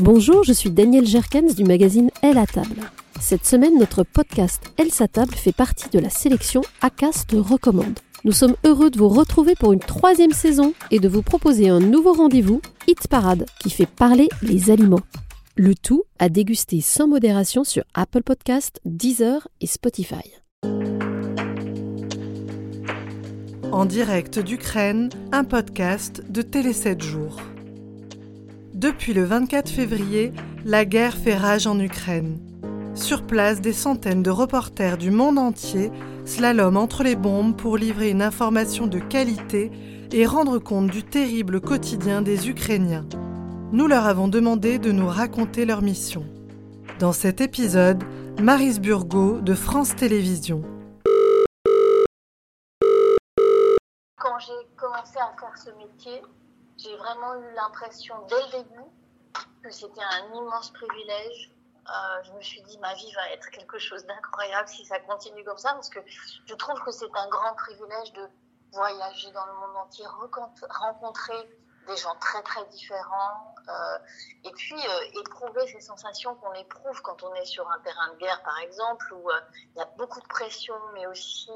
Bonjour, je suis Danielle Jerkens du magazine Elle à table. Cette semaine, notre podcast Elle sa table fait partie de la sélection ACAST recommande. Nous sommes heureux de vous retrouver pour une troisième saison et de vous proposer un nouveau rendez-vous, Hit Parade, qui fait parler les aliments. Le tout à déguster sans modération sur Apple Podcast, Deezer et Spotify. En direct d'Ukraine, un podcast de Télé 7 jours. Depuis le 24 février, la guerre fait rage en Ukraine. Sur place, des centaines de reporters du monde entier slalom entre les bombes pour livrer une information de qualité et rendre compte du terrible quotidien des Ukrainiens. Nous leur avons demandé de nous raconter leur mission. Dans cet épisode, Marise Burgot de France Télévisions. Quand j'ai commencé à ce métier, j'ai vraiment eu l'impression dès le début que c'était un immense privilège. Euh, je me suis dit, ma vie va être quelque chose d'incroyable si ça continue comme ça, parce que je trouve que c'est un grand privilège de voyager dans le monde entier, rencontrer des gens très très différents, euh, et puis euh, éprouver ces sensations qu'on éprouve quand on est sur un terrain de guerre, par exemple, où euh, il y a beaucoup de pression, mais aussi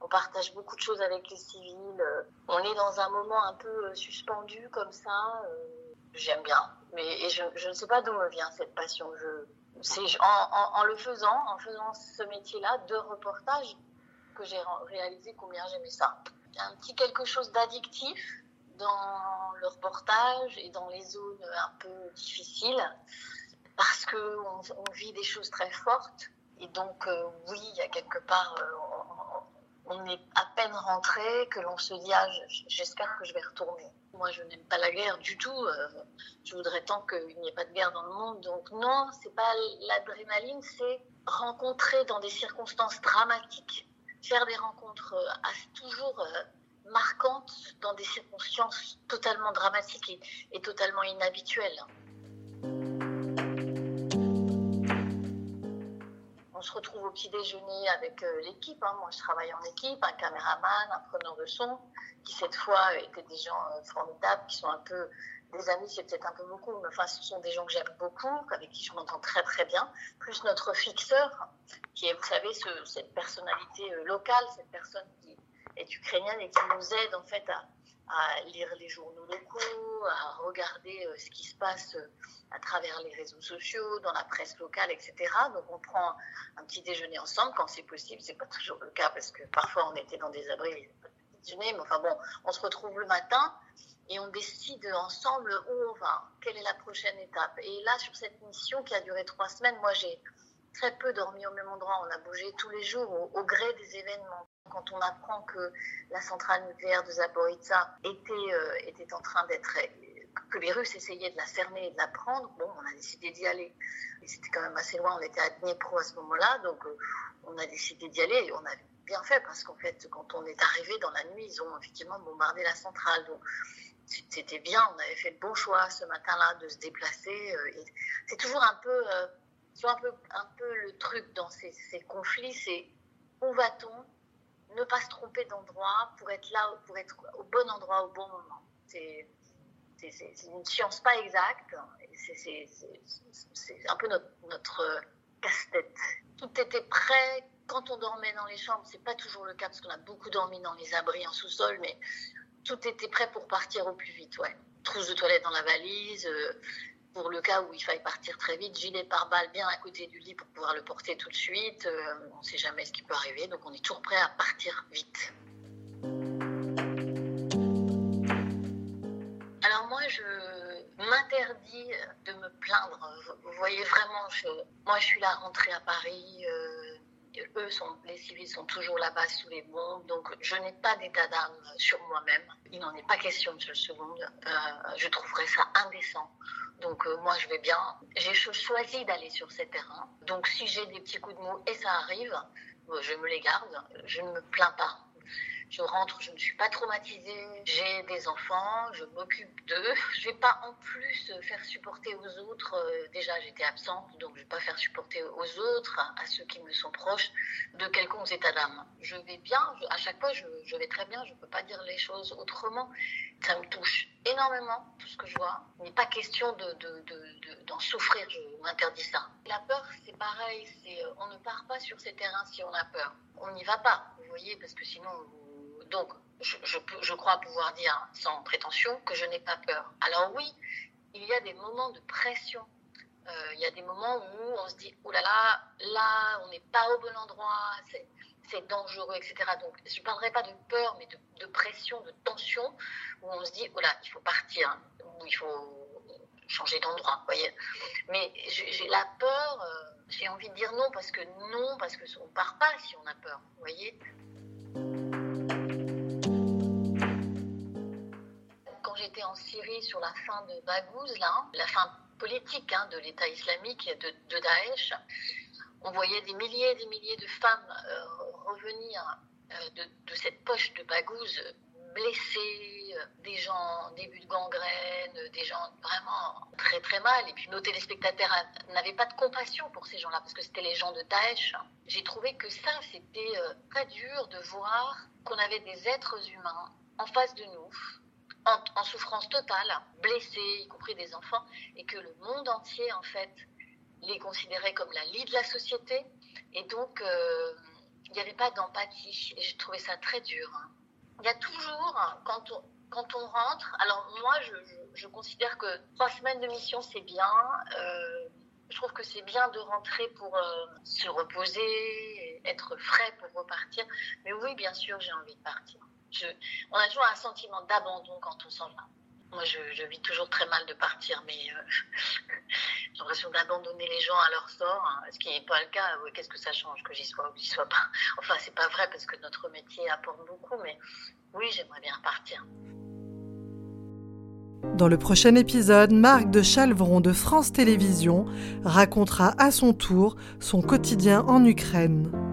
on partage beaucoup de choses avec les civils. on est dans un moment un peu suspendu comme ça. J'aime bien, mais je, ne sais pas d'où me vient cette passion. Je, en, en, le faisant, en faisant ce métier-là de reportage, que j'ai réalisé combien j'aimais ça. Un petit quelque chose d'addictif dans le reportage et dans les zones un peu difficiles parce qu'on on vit des choses très fortes. Et donc, euh, oui, il y a quelque part, euh, on, est à peine rentré que l'on se dit, ah, j'espère que je vais retourner. Moi, je n'aime pas la guerre du tout. Euh, je voudrais tant qu'il n'y ait pas de guerre dans le monde. Donc, non, c'est pas l'adrénaline, c'est rencontrer dans des circonstances dramatiques, faire des rencontres toujours marquante dans des circonstances totalement dramatiques et, totalement inhabituelles. On se retrouve au petit déjeuner avec euh, l'équipe. Hein. Moi, je travaille en équipe, un caméraman, un preneur de son, qui cette fois étaient des gens euh, formidables, qui sont un peu des amis, c'est peut-être un peu beaucoup, mais enfin, ce sont des gens que j'aime beaucoup, avec qui je m'entends très très bien. Plus notre fixeur, qui est, vous savez, cette personnalité euh, locale, cette personne qui est ukrainienne et qui nous aide en fait à, lire les journaux locaux, à regarder euh, ce qui se passe euh, à travers les réseaux sociaux, dans la presse locale, etc. Donc on prend un petit déjeuner ensemble quand c'est possible. C'est pas toujours le cas parce que parfois on était dans des abris déjeuner, mais enfin bon, on se retrouve le matin et on décide ensemble où on va, quelle est la prochaine étape. Et là, sur cette mission qui a duré trois semaines, moi j'ai très peu dormi au même endroit. On a bougé tous les jours au gré des événements quand on apprend que la centrale nucléaire de Zaporizhzhia était, euh, était en train d'être que les Russes essayaient de la fermer et de la prendre, bon, on a décidé d'y aller. Et c'était quand même assez loin, on était à Dnipro à ce moment-là, donc euh, on a décidé d'y aller et on a bien fait parce qu'en fait, quand on est arrivé dans la nuit, ils ont effectivement bombardé la centrale. Donc c'était bien, on avait fait le bon choix ce matin-là de se déplacer. Euh, c'est toujours un peu, un peu, un peu le truc dans ces, ces conflits, c'est où va-t-on ne pas se tromper d'endroit pour être là, pour être au bon endroit au bon moment. C'est une science pas exacte. C'est un peu notre, notre casse-tête. Tout était prêt quand on dormait dans les chambres. C'est pas toujours le cas parce qu'on a beaucoup dormi dans les abris en sous-sol, mais tout était prêt pour partir au plus vite. Ouais. Trousse de toilette dans la valise, euh, pour le cas où il faille partir très vite, gilet pare-balles bien à côté du lit pour pouvoir le porter tout de suite. Euh, on ne sait jamais ce qui peut arriver, donc on est toujours prêt à partir vite. Alors moi, je m'interdis de me plaindre. Vous voyez vraiment, moi je suis là rentrée à Paris. Eux, sont, les civils sont toujours là-bas sous les bombes, donc je n'ai pas d'état d'âme sur moi-même. Il n'en est pas question de ce seconde. Euh, je trouverais ça indécent donc euh, moi, je vais bien. J'ai choisi d'aller sur ces terrains. Donc si j'ai des petits coups de mou, et ça arrive, euh, je me les garde. Je ne me plains pas. Je rentre, je ne suis pas traumatisée, j'ai des enfants, je m'occupe d'eux. Je vais pas en plus faire supporter aux autres. Euh, déjà, j'étais absente, donc je vais pas faire supporter aux autres, à ceux qui me sont proches, de quelconques états d'âme. Je vais bien, à chaque fois, je, vais très bien. Je peux pas dire les choses autrement. Ça me touche énormément tout ce que je vois. Il n'est pas question de, de, de, d'en souffrir. Je m'interdis ça. La peur, c'est pareil. C'est on ne part pas sur ces terrains si on a peur. On n'y va pas. Vous voyez, parce que sinon donc, je, je, crois pouvoir dire sans prétention que je n'ai pas peur. Alors oui, il y a des moments de pression. Euh, il y a des moments où on se dit, oh là là, là, on n'est pas au bon endroit, c'est dangereux, etc. Donc, je ne parlerai pas de peur, mais de, de, pression, de tension, où on se dit, oh là, il faut partir, où il faut changer d'endroit, voyez. Mais j'ai la peur, euh, j'ai envie de dire non, parce que non, parce qu'on ne part pas si on a peur, vous voyez. J'étais en Syrie sur la fin de Baghouz, là, la fin politique hein, de l'État islamique de, de, Daesh, on voyait des milliers et des milliers de femmes euh, revenir euh, de, cette poche de Baghouz blessées, euh, des gens début de gangrène, des gens vraiment très très mal. Et puis nos téléspectateurs n'avaient pas de compassion pour ces gens-là parce que c'était les gens de Daesh. J'ai trouvé que ça, c'était très dur de voir qu'on avait des êtres humains en face de nous en, souffrance totale, blessés, y compris des enfants, et que le monde entier, en fait, les considérait comme la lie de la société. Et donc, euh, il n'y avait pas d'empathie. Et j'ai trouvé ça très dur. Hein. Il y a toujours, quand on, quand on rentre, alors moi, je, je, considère que trois semaines de mission, c'est bien. Euh, je trouve que c'est bien de rentrer pour euh, se reposer, être frais pour repartir. Mais oui, bien sûr, j'ai envie de partir on a toujours un sentiment d'abandon quand on s'en va. Moi, je, vis toujours très mal de partir, mais euh, j'ai l'impression d'abandonner les gens à leur sort, hein, ce qui n'est pas le cas. Qu'est-ce que ça change que j'y sois ou que j'y sois pas? Enfin, c'est pas vrai parce que notre métier apporte beaucoup, mais oui, j'aimerais bien partir. Dans le prochain épisode, Marc de Chalvron de France Télévisions racontera à son tour son quotidien en Ukraine.